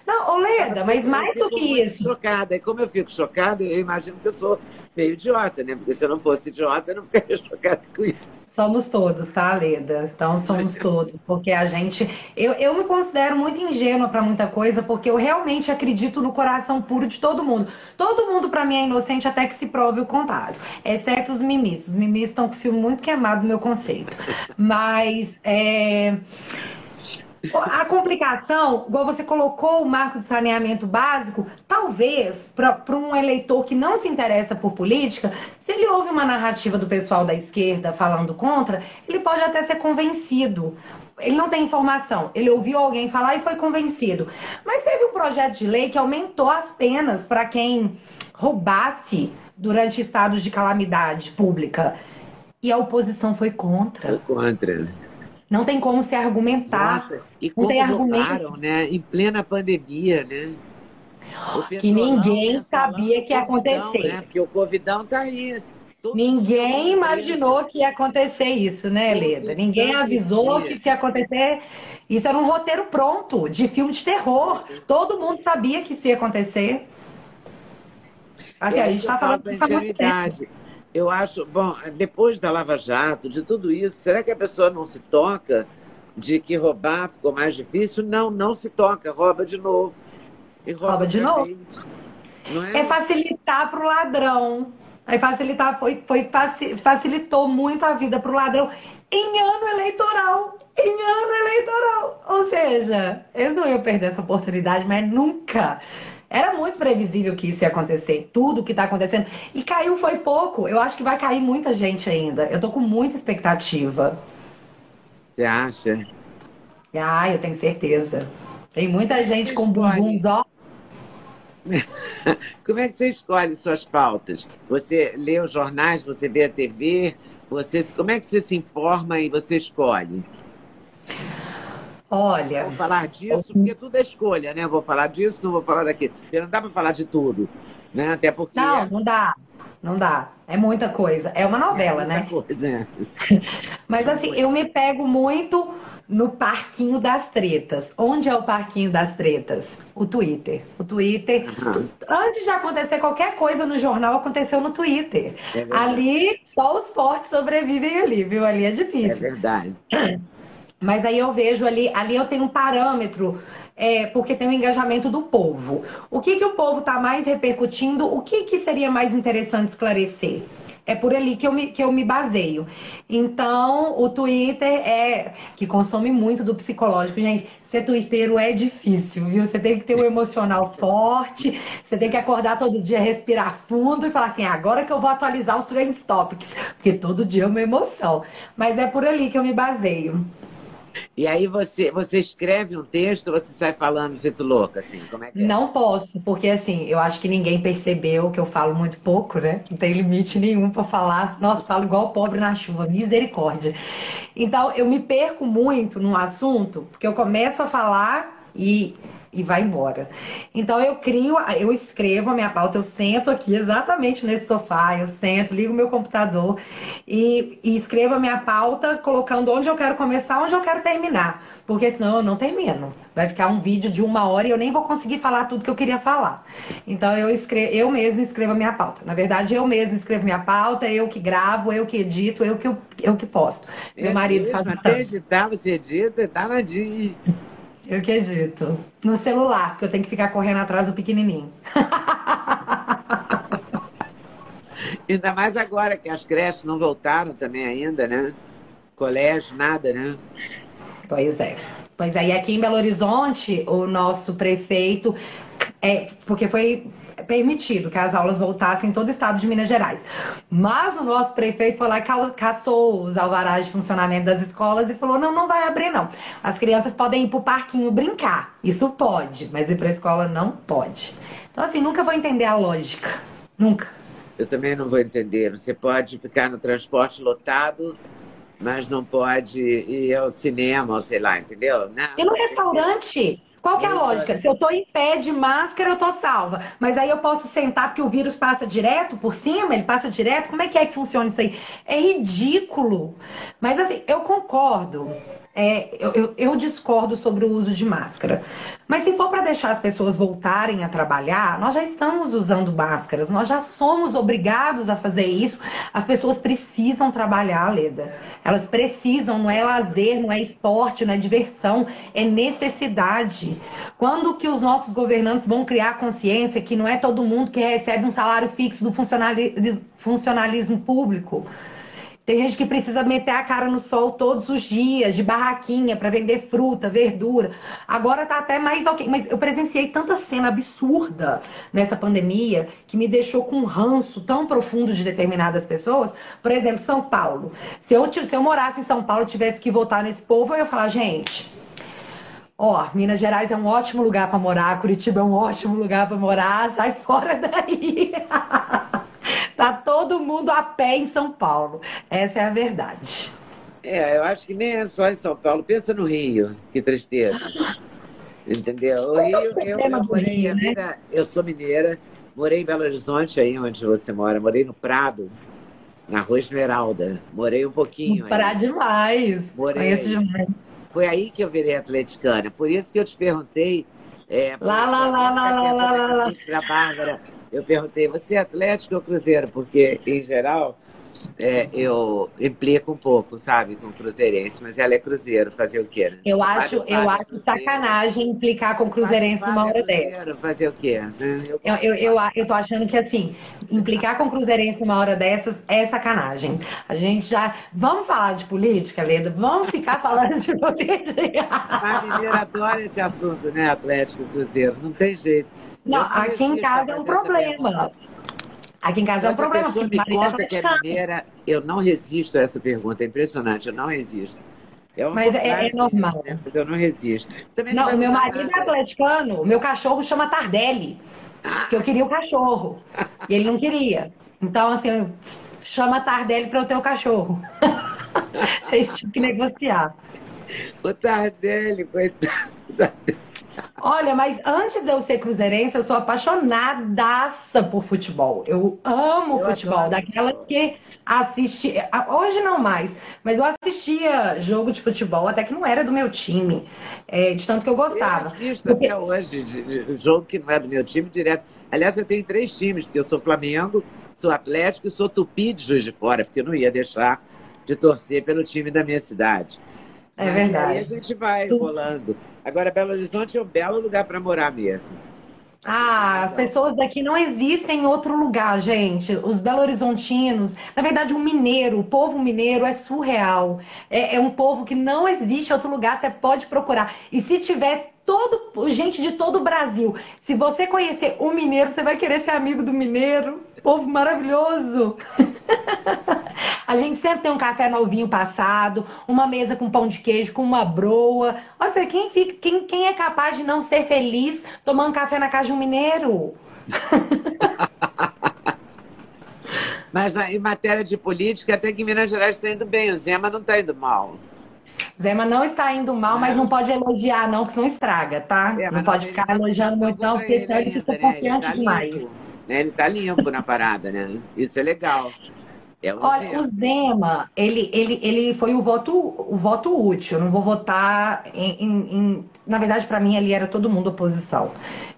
Não, Oleda, mas mais do que isso. Chocada. E como eu fico chocada, eu imagino que eu sou meio idiota, né? Porque se eu não fosse idiota, eu não ficaria chocada com isso. Somos todos, tá, Leda? Então somos todos. Porque a gente. Eu, eu me considero muito ingênua para muita coisa, porque eu realmente acredito no coração puro de todo mundo. Todo mundo, para mim, é inocente até que se prove o contrário. Exceto os mimis. Os mimis estão com o filme muito queimado meu conceito. Mas. É... A complicação, igual você colocou o marco de saneamento básico, talvez para um eleitor que não se interessa por política, se ele ouve uma narrativa do pessoal da esquerda falando contra, ele pode até ser convencido. Ele não tem informação, ele ouviu alguém falar e foi convencido. Mas teve um projeto de lei que aumentou as penas para quem roubasse durante estados de calamidade pública. E a oposição foi contra. Foi contra. Não tem como se argumentar. Nossa, e como tem argumento. né? Em plena pandemia, né? Que ninguém sabia que ia acontecer. Né? Porque o Covidão tá aí. Ninguém imaginou que ia acontecer isso, né, Leda? Ninguém avisou que se ia acontecer. Isso era um roteiro pronto, de filme de terror. Todo mundo sabia que isso ia acontecer. Assim, a gente está falando muito tempo. Eu acho, bom, depois da Lava Jato, de tudo isso, será que a pessoa não se toca de que roubar ficou mais difícil? Não, não se toca, rouba de novo. E rouba, rouba de novo. É? é? facilitar para o ladrão. Aí facilitar foi, foi facilitou muito a vida para o ladrão em ano eleitoral. Em ano eleitoral. Ou seja, eles não iam perder essa oportunidade, mas nunca. Era muito previsível que isso ia acontecer, tudo que está acontecendo. E caiu foi pouco. Eu acho que vai cair muita gente ainda. Eu tô com muita expectativa. Você acha? Ah, eu tenho certeza. Tem muita gente com bumbuns, ó. Como é que você escolhe suas pautas? Você lê os jornais, você vê a TV, você, como é que você se informa e você escolhe? Olha. Vou falar disso, porque tudo é escolha, né? Vou falar disso, não vou falar daquilo. Porque não dá para falar de tudo. Né? Até porque. Não, não dá. Não dá. É muita coisa. É uma novela, é muita né? Coisa, é. Mas assim, eu me pego muito no Parquinho das Tretas. Onde é o Parquinho das Tretas? O Twitter. O Twitter. Aham. Antes de acontecer qualquer coisa no jornal, aconteceu no Twitter. É. Ali, só os fortes sobrevivem ali, viu? Ali é É difícil. verdade. Mas aí eu vejo ali, ali eu tenho um parâmetro, é, porque tem o engajamento do povo. O que, que o povo está mais repercutindo? O que, que seria mais interessante esclarecer? É por ali que eu, me, que eu me baseio. Então, o Twitter é que consome muito do psicológico. Gente, ser twitteiro é difícil, viu? Você tem que ter um emocional forte, você tem que acordar todo dia, respirar fundo e falar assim: agora que eu vou atualizar os trend topics, porque todo dia é uma emoção. Mas é por ali que eu me baseio. E aí você, você escreve um texto, você sai falando feito louca, assim, como é que é? Não posso, porque assim, eu acho que ninguém percebeu que eu falo muito pouco, né? Não tem limite nenhum pra falar. Nossa, falo igual pobre na chuva, misericórdia. Então, eu me perco muito no assunto, porque eu começo a falar e, e vai embora. Então, eu crio, eu escrevo a minha pauta, eu sento aqui exatamente nesse sofá, eu sento, ligo meu computador e, e escrevo a minha pauta, colocando onde eu quero começar, onde eu quero terminar. Porque senão eu não termino. Vai ficar um vídeo de uma hora e eu nem vou conseguir falar tudo que eu queria falar. Então eu escrevo, eu mesma escrevo a minha pauta. Na verdade, eu mesma escrevo minha pauta, eu que gravo, eu que edito, eu que, eu que posto. Meu marido mesmo? faz Até editar, você edita, tá nadinho. Eu que edito. No celular, porque eu tenho que ficar correndo atrás do pequenininho. Ainda mais agora que as creches não voltaram também ainda, né? Colégio, nada, né? Pois é. Pois é, e aqui em Belo Horizonte, o nosso prefeito, é, porque foi permitido que as aulas voltassem em todo o estado de Minas Gerais. Mas o nosso prefeito foi lá e ca- caçou os alvarás de funcionamento das escolas e falou: não, não vai abrir, não. As crianças podem ir pro parquinho brincar. Isso pode, mas ir pra escola não pode. Então, assim, nunca vou entender a lógica. Nunca. Eu também não vou entender. Você pode ficar no transporte lotado, mas não pode ir ao cinema, ou sei lá, entendeu? Não, E no restaurante? Qual que é a lógica? Se eu tô em pé de máscara, eu tô salva. Mas aí eu posso sentar porque o vírus passa direto por cima, ele passa direto? Como é que é que funciona isso aí? É ridículo. Mas assim, eu concordo. É, eu, eu- eu discordo sobre o uso de máscara. Mas se for para deixar as pessoas voltarem a trabalhar, nós já estamos usando máscaras, nós já somos obrigados a fazer isso. As pessoas precisam trabalhar, Leda. Elas precisam, não é lazer, não é esporte, não é diversão, é necessidade. Quando que os nossos governantes vão criar consciência que não é todo mundo que recebe um salário fixo do funcionali- funcionalismo público? Tem gente que precisa meter a cara no sol todos os dias, de barraquinha, para vender fruta, verdura. Agora tá até mais ok. Mas eu presenciei tanta cena absurda nessa pandemia que me deixou com um ranço tão profundo de determinadas pessoas. Por exemplo, São Paulo. Se eu, se eu morasse em São Paulo e tivesse que votar nesse povo, eu ia falar, gente. Ó, Minas Gerais é um ótimo lugar para morar, Curitiba é um ótimo lugar para morar, sai fora daí. Tá todo mundo a pé em São Paulo. Essa é a verdade. É, eu acho que nem é só em São Paulo. Pensa no Rio, que tristeza. Entendeu? O Rio, eu, eu morei Rio, né? eu sou mineira, morei em Belo Horizonte, aí onde você mora, morei no Prado, na Rua Esmeralda. Morei um pouquinho. aí. Parar demais. Morei Conheço demais. Foi aí que eu virei atleticana. Por isso que eu te perguntei. É, Lá, lá, lá, lá, lá, lá, lá, lá. Bárbara, eu perguntei, você é Atlético ou Cruzeiro? Porque, em geral, é, eu implico um pouco, sabe, com cruzeirense, mas ela é Cruzeiro, fazer o quê? Eu acho, Vale, eu vale, acho Cruzeiro. sacanagem implicar com o Cruzeirense Vale, numa hora Cruzeiro, dessas. Fazer o quê? né? Eu- Eu, eu, eu, eu tô achando que assim, implicar com o Cruzeirense numa hora dessas é sacanagem. A gente já. Vamos falar de política, Leda? Vamos ficar falando de política? A mineira adora esse assunto, né, Atlético Cruzeiro, não tem jeito. Não, aqui em casa é um problema. Aqui em casa é um problema, pessoa me é conta que é atleticano. mineira, eu não resisto a essa pergunta. É impressionante, eu não resisto. É Mas é- é normal. né? Mas eu não resisto. Também Não, vai o meu marido é nada. atleticano, o meu cachorro chama Tardelli, Ah, porque eu queria o cachorro. E ele não queria. Então, assim, eu- chama Tardelli para eu ter o cachorro. Vocês tinham que negociar. o Tardelli, coitado. Olha, mas antes de eu ser cruzeirense, eu sou apaixonadaça por futebol. Eu amo eu futebol, daquela que assiste. Hoje não mais, mas eu assistia jogo de futebol, até que não era do meu time, é, de tanto que eu gostava. Eu assisto porque... até hoje, de, de, jogo que não é do meu time, direto. Aliás, eu tenho três times, porque eu sou Flamengo, sou Atlético e sou Tupi de Juiz de Fora, porque eu não ia deixar de torcer pelo time da minha cidade. É Mas verdade. Aí a gente vai tu... rolando. Agora, Belo Horizonte é um belo lugar para morar mesmo. Ah, as pessoas daqui não existem em outro lugar, gente. Os belo-horizontinos, na verdade, o mineiro, o povo mineiro é surreal. É, é, um povo que não existe em outro lugar, você pode procurar. E se tiver todo, gente de todo o Brasil, se você conhecer o mineiro, você vai querer ser amigo do mineiro. Povo maravilhoso. A gente sempre tem um café novinho passado, uma mesa com pão de queijo, com uma broa. Olha, quem, fica, quem, quem é capaz de não ser feliz tomando café na casa de um mineiro? Mas em matéria de política, até que Minas Gerais está indo bem, o Zema não está indo mal. Zema não está indo mal, mas não pode elogiar, não, que senão estraga, tá? É, não pode ficar elogiando muito, não, porque senão ele fica confiante né? demais. Né? Ele está limpo na parada, né? Isso é legal. É Olha, o Zema, ele, ele, ele foi o voto, o voto útil. Eu não vou votar em. em, em... Na verdade, para mim, ali era todo mundo oposição.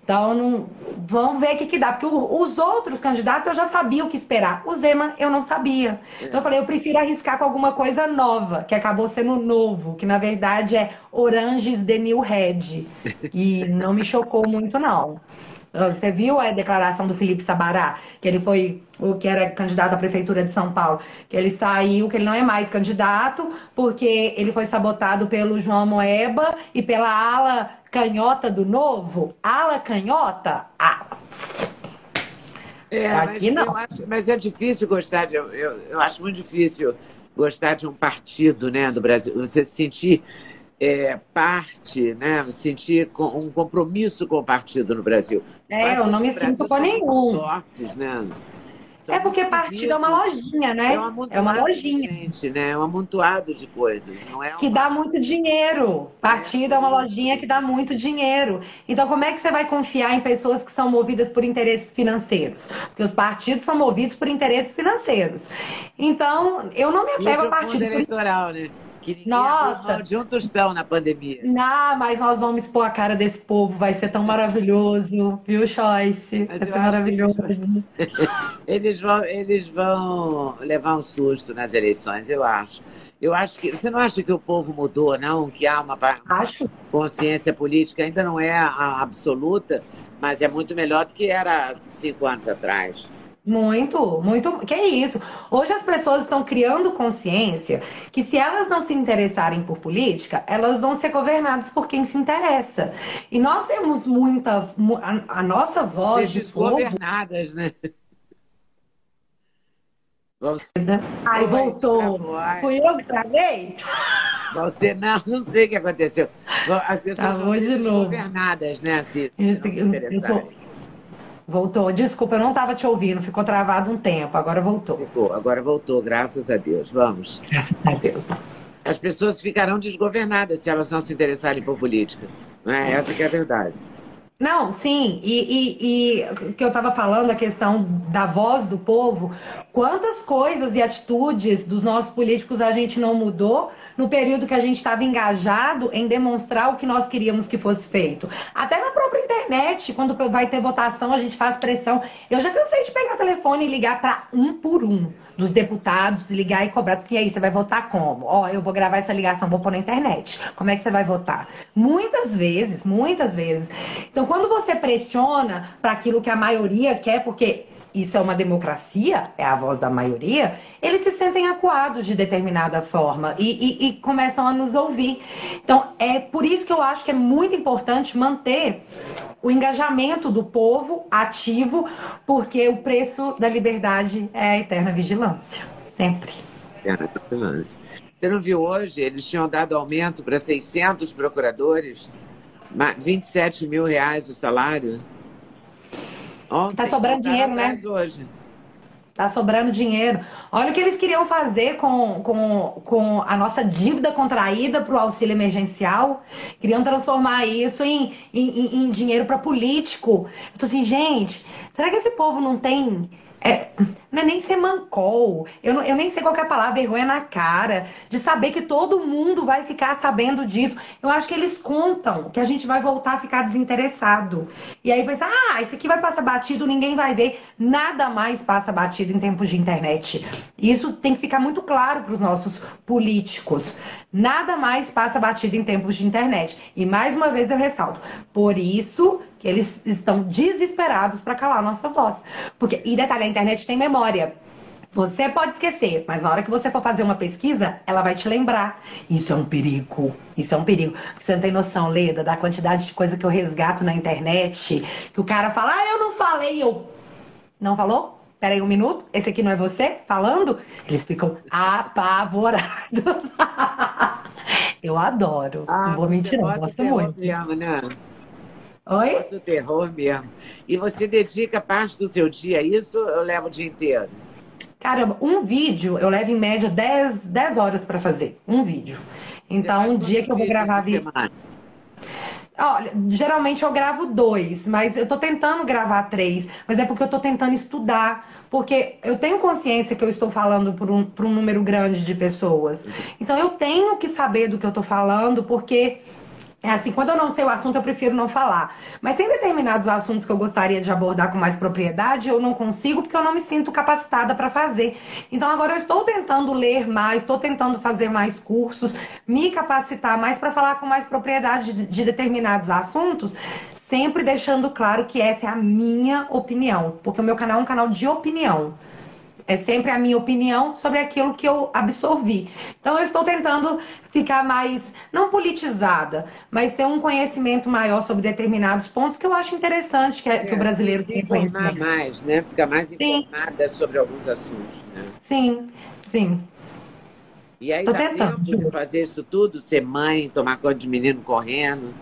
Então, não... vamos ver o que, que dá. Porque o, os outros candidatos eu já sabia o que esperar. O Zema eu não sabia. É. Então, eu falei, eu prefiro arriscar com alguma coisa nova, que acabou sendo novo, que na verdade é Oranges the New Red. E não me chocou muito, não. Você viu a declaração do Felipe Sabará, que ele foi o que era candidato à prefeitura de São Paulo, que ele saiu, que ele não é mais candidato, porque ele foi sabotado pelo João Moeba e pela ala canhota do Novo. Ala canhota? Ah. É, Aqui mas não. Acho, mas é difícil gostar de. Eu, eu acho muito difícil gostar de um partido né, do Brasil. Você se sentir é, parte, né, sentir um compromisso com o partido no Brasil. é, eu não me sinto com nenhum. Fortes, né? é porque partido é uma lojinha, né? É, um é uma lojinha. Gente, né? É um amontoado de coisas. Não é uma... Que dá muito dinheiro. Partido é, é uma lojinha que dá muito dinheiro. Então, como é que você vai confiar em pessoas que são movidas por interesses financeiros? Porque os partidos são movidos por interesses financeiros. Então, eu não me apego ao partido. eleitoral, por... né? Que Nossa! de um tostão na pandemia. Não, mas nós vamos expor a cara desse povo, vai ser tão maravilhoso, viu? Mas vai ser maravilhoso. Eles vão, eles vão levar um susto nas eleições, eu acho. Eu acho que. Você não acha que o povo mudou, não? Que há uma acho. consciência política, ainda não é absoluta, mas é muito melhor do que era cinco anos atrás. Muito, muito. Que é isso? Hoje as pessoas estão criando consciência que se elas não se interessarem por política, elas vão ser governadas por quem se interessa. E nós temos muita. A, a nossa voz. De governadas, povo... né? Ai, voltou. Fui eu que travei? Você não, não sei o que aconteceu. As pessoas Travou de novo. governadas, né? Assim, eu, eu sou Voltou. Desculpa, eu não estava te ouvindo, ficou travado um tempo, agora voltou. Ficou, agora voltou, graças a Deus. Vamos. Graças a Deus. As pessoas ficarão desgovernadas se elas não se interessarem por política. Não é? Essa que é a verdade. Não, sim, e, e, e que eu estava falando, a questão da voz do povo, quantas coisas e atitudes dos nossos políticos a gente não mudou no período que a gente estava engajado em demonstrar o que nós queríamos que fosse feito. Até na própria internet, quando vai ter votação, a gente faz pressão. Eu já cansei de pegar telefone e ligar para um por um dos deputados, ligar e cobrar assim, aí, você vai votar como? Ó, eu vou gravar essa ligação, vou pôr na internet. Como é que você vai votar? Muitas vezes, muitas vezes. Então, quando você pressiona para aquilo que a maioria quer, porque isso é uma democracia, é a voz da maioria, eles se sentem acuados de determinada forma e, e, e, começam a nos ouvir. Então, é por isso que eu acho que é muito importante manter o engajamento do povo ativo, porque o preço da liberdade é a eterna vigilância. Sempre. Eterna vigilância. Você não viu hoje? Eles tinham dado aumento para 600 procuradores, 27 mil reais o salário. Ontem, tá sobrando dinheiro, né? Hoje. Tá sobrando dinheiro. Olha o que eles queriam fazer com, com, com a nossa dívida contraída para o auxílio emergencial. Queriam transformar isso em, em, em dinheiro para político. Eu tô assim, gente, será que esse povo não tem é, não é nem ser mancol, eu, eu nem sei qual é a palavra, vergonha na cara, de saber que todo mundo vai ficar sabendo disso. Eu acho que eles contam que a gente vai voltar a ficar desinteressado. E aí pensa, ah, isso aqui vai passar batido, ninguém vai ver. Nada mais passa batido em tempos de internet. Isso tem que ficar muito claro para os nossos políticos. Nada mais passa batido em tempos de internet. E mais uma vez eu ressalto, por isso que eles estão desesperados para calar a nossa voz. Porque, e detalhe, a internet tem memória. Você pode esquecer, mas na hora que você for fazer uma pesquisa, ela vai te lembrar. Isso é um perigo. Isso é um perigo. Você não tem noção, Leda, da quantidade de coisa que eu resgato na internet, que o cara fala, ah, eu não falei, eu. Não falou? Peraí um minuto, esse aqui não é você falando? Eles ficam apavorados. eu adoro. Ah, não vou mentir, não. Gosto muito. Mesmo, né? Oi? Muito terror mesmo. E você dedica parte do seu dia a isso ou eu levo o dia inteiro? Caramba, um vídeo eu levo em média 10, 10 horas para fazer. Um vídeo. Então, um dia que eu vou gravar vídeo. Olha, geralmente eu gravo dois, mas eu tô tentando gravar três, mas é porque eu tô tentando estudar. Porque eu tenho consciência que eu estou falando para um, um número grande de pessoas. Então eu tenho que saber do que eu tô falando, porque é assim, quando eu não sei o assunto, eu prefiro não falar. Mas tem determinados assuntos que eu gostaria de abordar com mais propriedade, eu não consigo porque eu não me sinto capacitada para fazer. Então agora eu estou tentando ler mais, estou tentando fazer mais cursos, me capacitar mais para falar com mais propriedade de, de determinados assuntos, sempre deixando claro que essa é a minha opinião, porque o meu canal é um canal de opinião. É sempre a minha opinião sobre aquilo que eu absorvi. Então, eu estou tentando ficar mais, não politizada, mas ter um conhecimento maior sobre determinados pontos que eu acho interessante que, é, que o brasileiro tenha conhecimento. mais, né? Ficar mais sim. informada sobre alguns assuntos, né? Sim, sim. E aí, Tô dá tentando. tempo de fazer isso tudo? Ser mãe, tomar conta de menino correndo?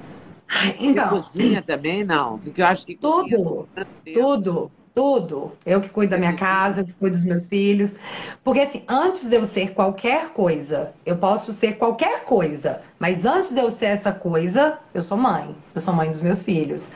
Então. Cozinha também, não? Porque eu acho que. Tudo, tudo. Tudo. Eu que cuido da minha casa, eu que cuido dos meus filhos. Porque, assim, antes de eu ser qualquer coisa, eu posso ser qualquer coisa. Mas antes de eu ser essa coisa, eu sou mãe. Eu sou mãe dos meus filhos.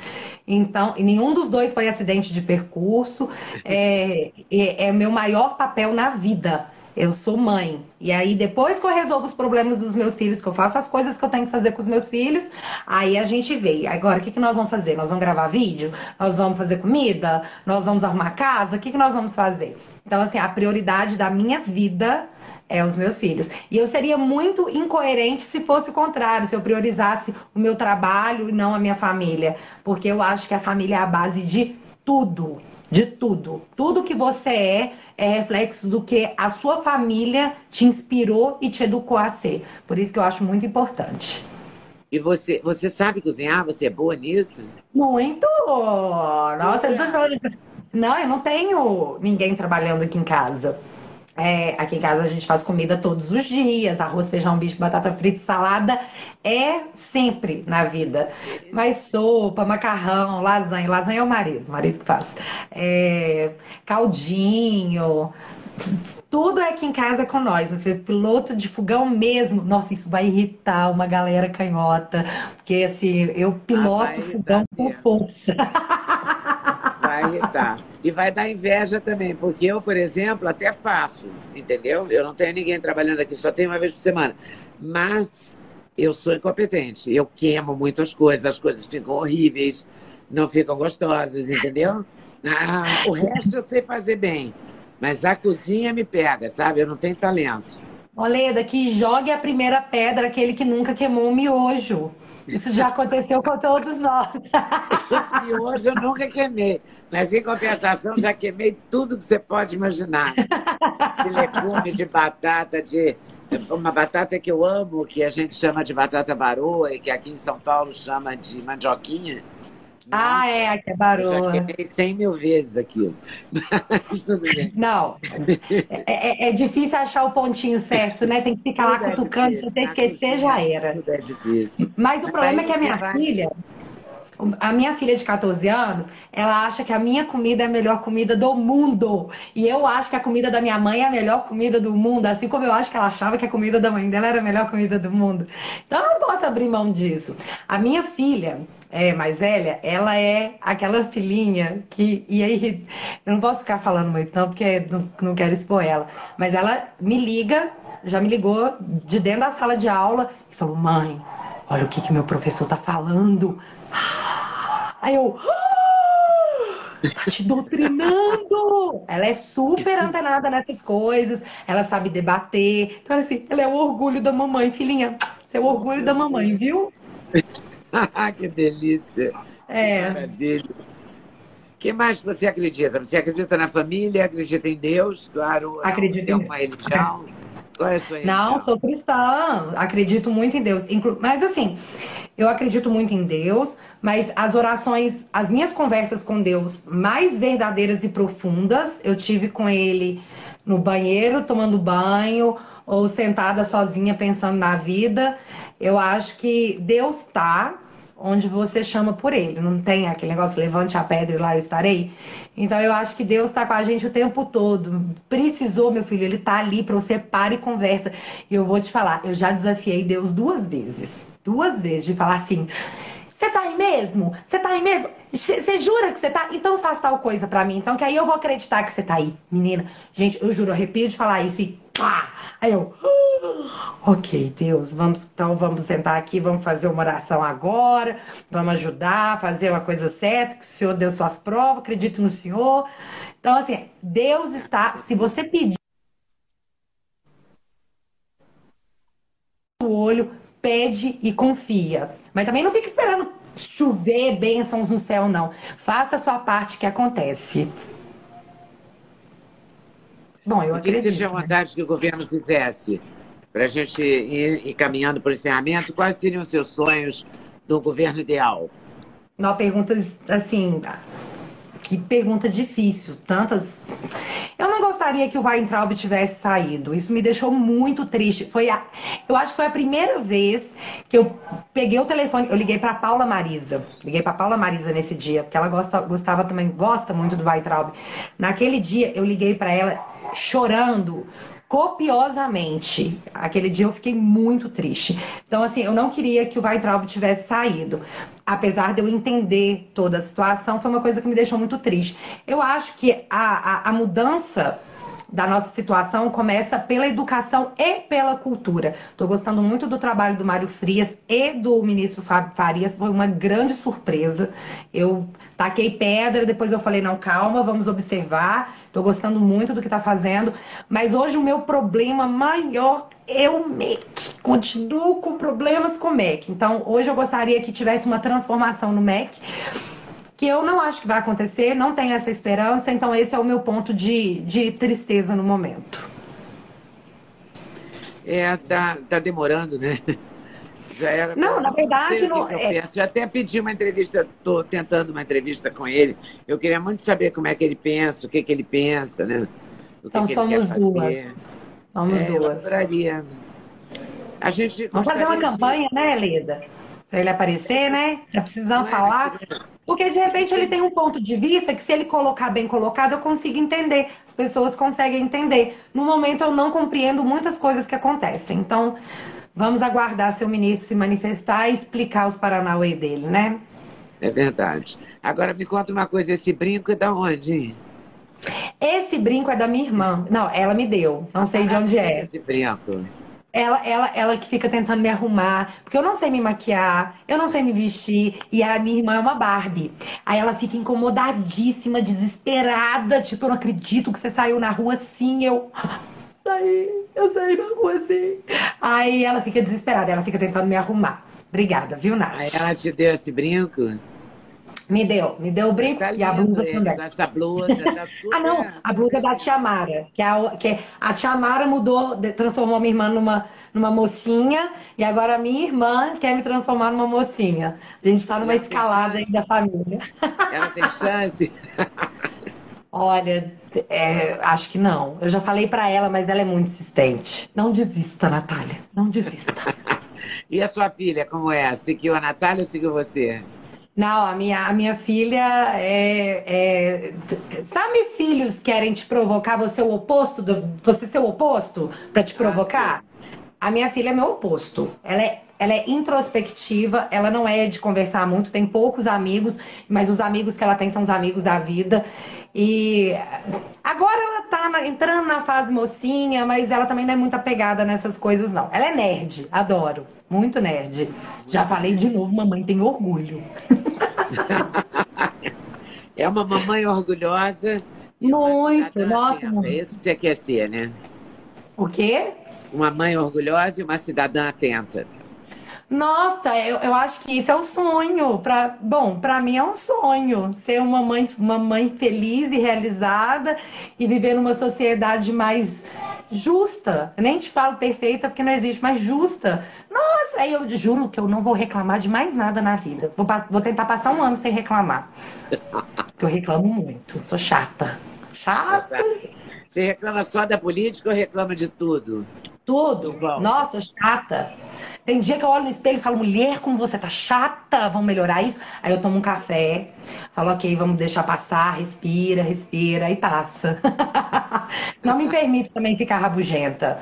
Então, nenhum dos dois foi acidente de percurso. É, é, é meu maior papel na vida eu sou mãe. E aí, depois que eu resolvo os problemas dos meus filhos, que eu faço as coisas que eu tenho que fazer com os meus filhos, aí a gente vê. Agora, o que, que nós vamos fazer? Nós vamos gravar vídeo? Nós vamos fazer comida? Nós vamos arrumar casa? O que, que nós vamos fazer? Então, assim, a prioridade da minha vida é os meus filhos. E eu seria muito incoerente se fosse o contrário, se eu priorizasse o meu trabalho e não a minha família. Porque eu acho que a família é a base de tudo. De tudo. Tudo que você é é reflexo do que a sua família te inspirou e te educou a ser. Por isso que eu acho muito importante. E você, você sabe cozinhar? Você é boa nisso? Muito! Nossa, eu tô falando... Não, eu não tenho ninguém trabalhando aqui em casa. É, aqui em casa a gente faz comida todos os dias, arroz, feijão, bicho, batata frita, salada é sempre na vida. Mas sopa, macarrão, lasanha, lasanha é o marido, o marido que faz. É, caldinho, tudo é aqui em casa com nós. Piloto de fogão mesmo. Nossa, isso vai irritar uma galera canhota, porque assim, eu piloto ah, fogão com força. Vai irritar. E vai dar inveja também, porque eu, por exemplo, até faço, entendeu? Eu não tenho ninguém trabalhando aqui, só tenho uma vez por semana. Mas eu sou incompetente. Eu queimo muitas coisas, as coisas ficam horríveis, não ficam gostosas, entendeu? Ah, o resto eu sei fazer bem. Mas a cozinha me pega, sabe? Eu não tenho talento. Oleda, que jogue a primeira pedra aquele que nunca queimou um miojo. Isso já aconteceu com todos nós. miojo eu nunca queimei. Mas, em compensação, já queimei tudo que você pode imaginar. De legume, de batata, de uma batata que eu amo, que a gente chama de batata baroa e que aqui em São Paulo chama de mandioquinha. Ah, é, que é baroa. Já queimei 100 mil vezes aquilo. Mas tudo bem. Não, é, é, é, difícil achar o pontinho certo, né? Tem que ficar tudo lá é cutucando, se você esquecer, já era. Tudo é difícil. Mas o problema é que a minha filha A minha filha de 14 anos, ela acha que a minha comida é a melhor comida do mundo. E eu acho que a comida da minha mãe é a melhor comida do mundo, assim como eu acho que ela achava que a comida da mãe dela era a melhor comida do mundo. Então eu não posso abrir mão disso. A minha filha, é, mais velha, ela é aquela filhinha que. E aí, eu não posso ficar falando muito, não, porque não, não quero expor ela. Mas ela me liga, já me ligou de dentro da sala de aula e falou: mãe, olha o que, que meu professor tá falando. Aí eu. Ah, tá te doutrinando! Ela é super antenada nessas coisas, ela sabe debater. Então, assim, ela é o orgulho da mamãe, filhinha. Você é o orgulho da mamãe, viu? que delícia! É. Maravilha. O que mais você acredita? Você acredita na família? Acredita em Deus? Claro. Acredito em uma religião? Qual é a sua religião? Não, sou cristã. Acredito muito em Deus. Mas assim, eu acredito muito em Deus, mas as orações, as minhas conversas com Deus mais verdadeiras e profundas, eu tive com Ele no banheiro, tomando banho, ou sentada sozinha pensando na vida. Eu acho que Deus está onde você chama por Ele. Não tem aquele negócio, levante a pedra e lá eu estarei. Então eu acho que Deus está com a gente o tempo todo. Precisou, meu filho, Ele está ali para você para e conversa. E eu vou te falar, eu já desafiei Deus duas vezes duas vezes de falar assim: você tá aí mesmo? Você tá aí mesmo? Você jura que você tá? Então faz tal coisa pra mim. Então que aí eu vou acreditar que você tá aí, menina. Gente, eu juro, eu arrepio de falar isso e pá! Aí eu. Ah, ok, Deus, vamos então vamos sentar aqui, vamos fazer uma oração agora, vamos ajudar, fazer uma coisa certa, que o Senhor deu suas provas, acredito no Senhor. Então, assim, Deus está. Se você pedir o olho, pede e confia. Mas também não fica esperando chover bênçãos no céu, não. Faça a sua parte que acontece. Bom, eu acredito. O que você tinha né? vontade que o governo fizesse? Para a gente ir, ir caminhando para o encerramento, quais seriam os seus sonhos do governo ideal? Não, perguntas assim, que pergunta difícil. Tantas. Eu não gostaria que o Weintraub tivesse saído. Isso me deixou muito triste. Foi a... Eu acho que foi a primeira vez que eu peguei o telefone. Eu liguei para Paula Marisa. Liguei para Paula Marisa nesse dia, porque ela gosta, gostava também, gosta muito do Weintraub. Naquele dia eu liguei para ela chorando copiosamente. Aquele dia eu fiquei muito triste. Então, assim, eu não queria que o Weintraub tivesse saído. Apesar de eu entender toda a situação, foi uma coisa que me deixou muito triste. Eu acho que a, a, a mudança da nossa situação começa pela educação e pela cultura. Estou gostando muito do trabalho do Mário Frias e do ministro Fábio Farias, foi uma grande surpresa. Eu taquei pedra, depois eu falei, não, calma, vamos observar. Estou gostando muito do que está fazendo, mas hoje o meu problema maior é o MEC. Continuo com problemas com o MEC. Então, hoje eu gostaria que tivesse uma transformação no MEC que eu não acho que vai acontecer, não tenho essa esperança, então esse é o meu ponto de, de tristeza no momento. É, tá, tá demorando, né? Já era. Não, na verdade, não. Eu, é... eu até pedi uma entrevista, estou tentando uma entrevista com ele. Eu queria muito saber como é que ele pensa, o que, que ele pensa, né? O então que somos que duas. Somos é, duas. Eu A gente Vamos fazer uma campanha, de... né, Leda? Para ele aparecer, né? Já precisamos é, falar. Porque de repente ele tem um ponto de vista que, se ele colocar bem colocado, eu consigo entender. As pessoas conseguem entender. No momento, eu não compreendo muitas coisas que acontecem. Então, vamos aguardar seu ministro se manifestar e explicar os Paranauê dele, né? É verdade. Agora me conta uma coisa: esse brinco é da onde? Esse brinco é da minha irmã. Não, ela me deu. Não sei de onde é. Esse brinco ela, ela, ela que fica tentando me arrumar, porque eu não sei me maquiar, eu não sei me vestir, e a minha irmã é uma Barbie. Aí ela fica incomodadíssima, desesperada, tipo, eu não acredito que você saiu na rua assim, eu saí, eu saí na rua assim. Aí ela fica desesperada, ela fica tentando me arrumar. Obrigada, viu, Nath? Aí ela te deu esse brinco? Me deu, me deu o brinco tá e a blusa também. Essa blusa tá super... ah, não, a blusa é da Tia Mara, que, é a, que a Tia Mara mudou, transformou minha irmã numa, numa mocinha, e agora a minha irmã quer me transformar numa mocinha. A gente está numa ela escalada aí da família. Ela tem chance? Olha, é, acho que não. Eu já falei para ela, mas ela é muito insistente. Não desista, Natália, não desista. e a sua filha, como é? Seguiu a Natália ou seguiu você? Não, a minha, a minha filha é, é, Sabe, filhos querem te provocar, você é o oposto, do, você ser o oposto para te provocar? Ah, a minha filha é meu oposto. Ela é, ela é introspectiva, ela não é de conversar muito, tem poucos amigos, mas os amigos que ela tem são os amigos da vida. E agora ela tá na, entrando na fase mocinha, mas ela também não é muito apegada nessas coisas, não. Ela é nerd, adoro. Muito nerd. Já falei de novo, mamãe tem orgulho. é uma mamãe orgulhosa. Muito, nossa. É isso que você quer ser, né? O quê? Uma mãe orgulhosa e uma cidadã atenta. Nossa, eu, eu acho que isso é um sonho. Pra, bom, para mim é um sonho ser uma mãe, uma mãe feliz e realizada e viver numa sociedade mais justa. Eu nem te falo perfeita porque não existe, mas justa. Nossa, aí eu juro que eu não vou reclamar de mais nada na vida. Vou, vou tentar passar um ano sem reclamar. Porque eu reclamo muito, sou chata. Chata. Você reclama só da política ou reclama de tudo? Tudo. Nossa, chata. Tem dia que eu olho no espelho e falo, mulher, como você tá chata, vamos melhorar isso. Aí eu tomo um café, falo, ok, vamos deixar passar, respira, respira e passa. Não me permito também ficar rabugenta.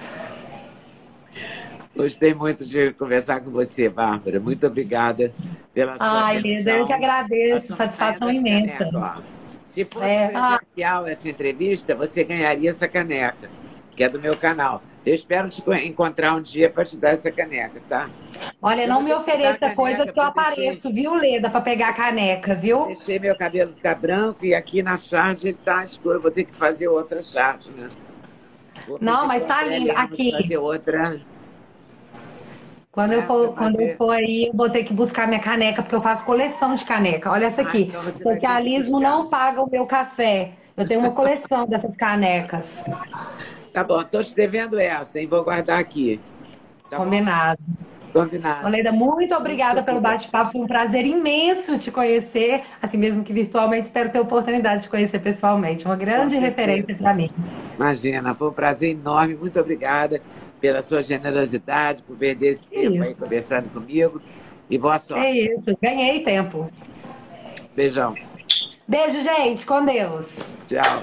Gostei muito de conversar com você, Bárbara. Muito obrigada pela sua Ai, Lida, eu que agradeço. Satisfação imensa. Caneca, Se fosse é, presencial essa entrevista, você ganharia essa caneca, que é do meu canal. Eu espero te encontrar um dia para te dar essa caneca, tá? Olha, não me ofereça coisa que eu apareço, viu, Leda, para pegar a caneca, viu? Deixei meu cabelo ficar branco e aqui na charge ele tá escuro. Vou ter que fazer outra charge, né? Vou não, mas tá lindo. Aqui. Fazer outra. Quando, eu é, for, quando eu for aí, eu vou ter que buscar minha caneca, porque eu faço coleção de caneca. Olha essa ah, aqui. Ah, então Socialismo não paga o meu café. Eu tenho uma coleção dessas canecas. Tá bom, estou te devendo essa, hein? Vou guardar aqui. Tá Combinado. Bom? Combinado. Oleida, muito obrigada muito pelo bate-papo. Foi um prazer imenso te conhecer, assim mesmo que virtualmente. Espero ter a oportunidade de conhecer pessoalmente. Uma grande referência para mim. Imagina, foi um prazer enorme. Muito obrigada pela sua generosidade, por perder esse é tempo isso. aí conversando comigo. E boa sorte. É isso, ganhei tempo. Beijão. Beijo, gente. Com Deus. Tchau.